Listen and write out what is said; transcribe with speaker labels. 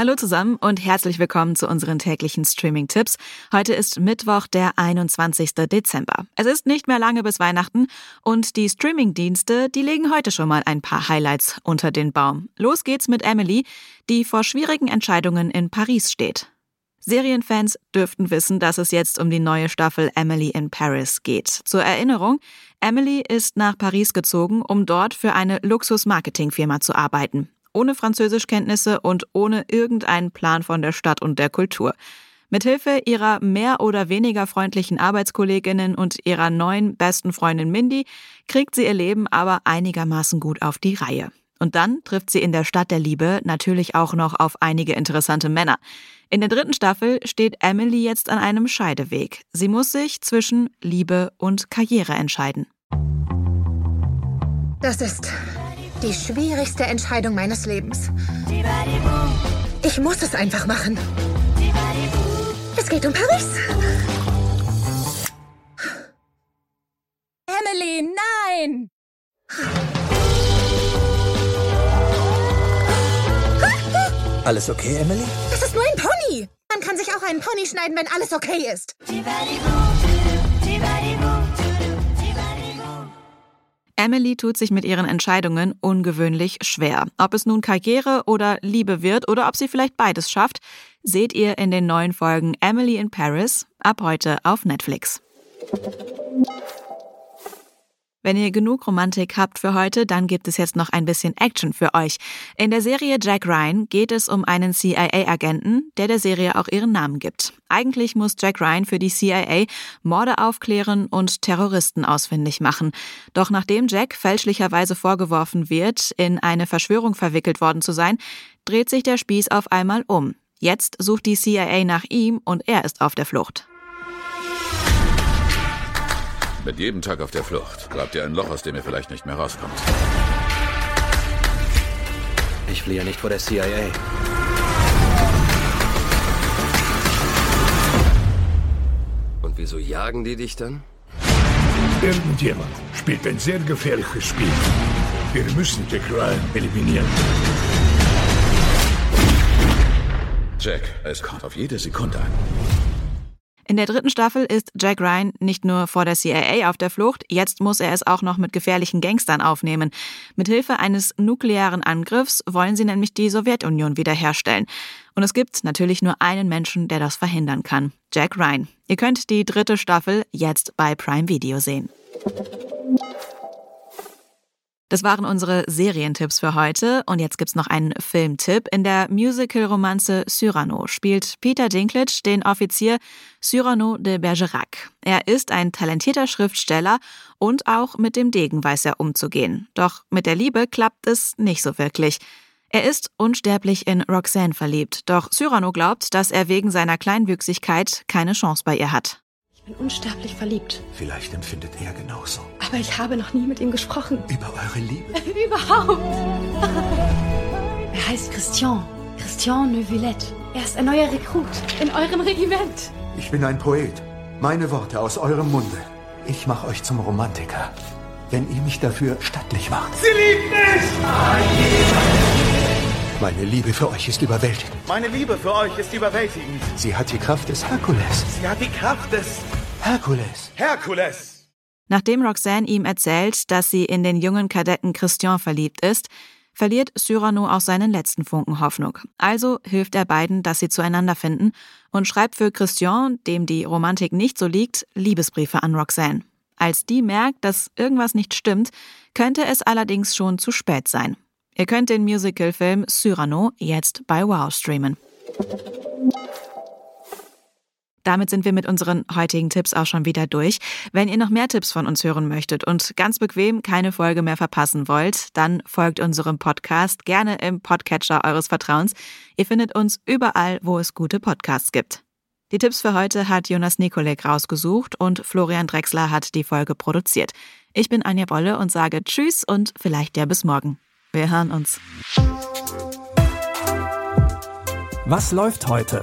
Speaker 1: Hallo zusammen und herzlich willkommen zu unseren täglichen Streaming-Tipps. Heute ist Mittwoch, der 21. Dezember. Es ist nicht mehr lange bis Weihnachten und die Streaming-Dienste, die legen heute schon mal ein paar Highlights unter den Baum. Los geht's mit Emily, die vor schwierigen Entscheidungen in Paris steht. Serienfans dürften wissen, dass es jetzt um die neue Staffel Emily in Paris geht. Zur Erinnerung, Emily ist nach Paris gezogen, um dort für eine Luxus-Marketing-Firma zu arbeiten ohne Französischkenntnisse und ohne irgendeinen Plan von der Stadt und der Kultur. Mithilfe ihrer mehr oder weniger freundlichen Arbeitskolleginnen und ihrer neuen besten Freundin Mindy kriegt sie ihr Leben aber einigermaßen gut auf die Reihe. Und dann trifft sie in der Stadt der Liebe natürlich auch noch auf einige interessante Männer. In der dritten Staffel steht Emily jetzt an einem Scheideweg. Sie muss sich zwischen Liebe und Karriere entscheiden.
Speaker 2: Das ist die schwierigste Entscheidung meines Lebens. Ich muss es einfach machen. Es geht um Paris. Emily, nein!
Speaker 3: Alles okay, Emily?
Speaker 2: Das ist nur ein Pony. Man kann sich auch einen Pony schneiden, wenn alles okay ist.
Speaker 1: Emily tut sich mit ihren Entscheidungen ungewöhnlich schwer. Ob es nun Karriere oder Liebe wird oder ob sie vielleicht beides schafft, seht ihr in den neuen Folgen Emily in Paris ab heute auf Netflix. Wenn ihr genug Romantik habt für heute, dann gibt es jetzt noch ein bisschen Action für euch. In der Serie Jack Ryan geht es um einen CIA-Agenten, der der Serie auch ihren Namen gibt. Eigentlich muss Jack Ryan für die CIA Morde aufklären und Terroristen ausfindig machen. Doch nachdem Jack fälschlicherweise vorgeworfen wird, in eine Verschwörung verwickelt worden zu sein, dreht sich der Spieß auf einmal um. Jetzt sucht die CIA nach ihm und er ist auf der Flucht.
Speaker 4: Mit jedem Tag auf der Flucht grabt ihr ein Loch, aus dem ihr vielleicht nicht mehr rauskommt.
Speaker 3: Ich fliehe nicht vor der CIA.
Speaker 5: Und wieso jagen die dich dann?
Speaker 6: Irgendjemand spielt ein sehr gefährliches Spiel. Wir müssen Jack Ryan eliminieren.
Speaker 4: Jack, es kommt auf jede Sekunde an.
Speaker 1: In der dritten Staffel ist Jack Ryan nicht nur vor der CIA auf der Flucht, jetzt muss er es auch noch mit gefährlichen Gangstern aufnehmen. Mithilfe eines nuklearen Angriffs wollen sie nämlich die Sowjetunion wiederherstellen. Und es gibt natürlich nur einen Menschen, der das verhindern kann. Jack Ryan. Ihr könnt die dritte Staffel jetzt bei Prime Video sehen. Das waren unsere Serientipps für heute. Und jetzt gibt's noch einen Filmtipp. In der Musical-Romanze Cyrano spielt Peter Dinklage den Offizier Cyrano de Bergerac. Er ist ein talentierter Schriftsteller und auch mit dem Degen weiß er umzugehen. Doch mit der Liebe klappt es nicht so wirklich. Er ist unsterblich in Roxanne verliebt, doch Cyrano glaubt, dass er wegen seiner Kleinwüchsigkeit keine Chance bei ihr hat
Speaker 7: bin unsterblich verliebt.
Speaker 6: Vielleicht empfindet er genauso.
Speaker 7: Aber ich habe noch nie mit ihm gesprochen.
Speaker 6: Über eure Liebe?
Speaker 7: Überhaupt. er heißt Christian. Christian Neuvillette. Er ist ein neuer Rekrut in eurem Regiment.
Speaker 6: Ich bin ein Poet. Meine Worte aus eurem Munde. Ich mache euch zum Romantiker. Wenn ihr mich dafür stattlich macht.
Speaker 8: Sie liebt mich!
Speaker 6: Meine Liebe für euch ist überwältigend.
Speaker 8: Meine Liebe für euch ist überwältigend.
Speaker 6: Sie hat die Kraft des Herkules.
Speaker 8: Sie hat die Kraft des
Speaker 6: Herkules.
Speaker 8: Herkules.
Speaker 1: Nachdem Roxanne ihm erzählt, dass sie in den jungen Kadetten Christian verliebt ist, verliert Cyrano auch seinen letzten Funken Hoffnung. Also hilft er beiden, dass sie zueinander finden und schreibt für Christian, dem die Romantik nicht so liegt, Liebesbriefe an Roxanne. Als die merkt, dass irgendwas nicht stimmt, könnte es allerdings schon zu spät sein. Ihr könnt den Musicalfilm Cyrano jetzt bei Wow streamen. Damit sind wir mit unseren heutigen Tipps auch schon wieder durch. Wenn ihr noch mehr Tipps von uns hören möchtet und ganz bequem keine Folge mehr verpassen wollt, dann folgt unserem Podcast gerne im Podcatcher eures Vertrauens. Ihr findet uns überall, wo es gute Podcasts gibt. Die Tipps für heute hat Jonas Nikolek rausgesucht und Florian Drexler hat die Folge produziert. Ich bin Anja Bolle und sage Tschüss und vielleicht ja bis morgen. Wir hören uns.
Speaker 9: Was läuft heute?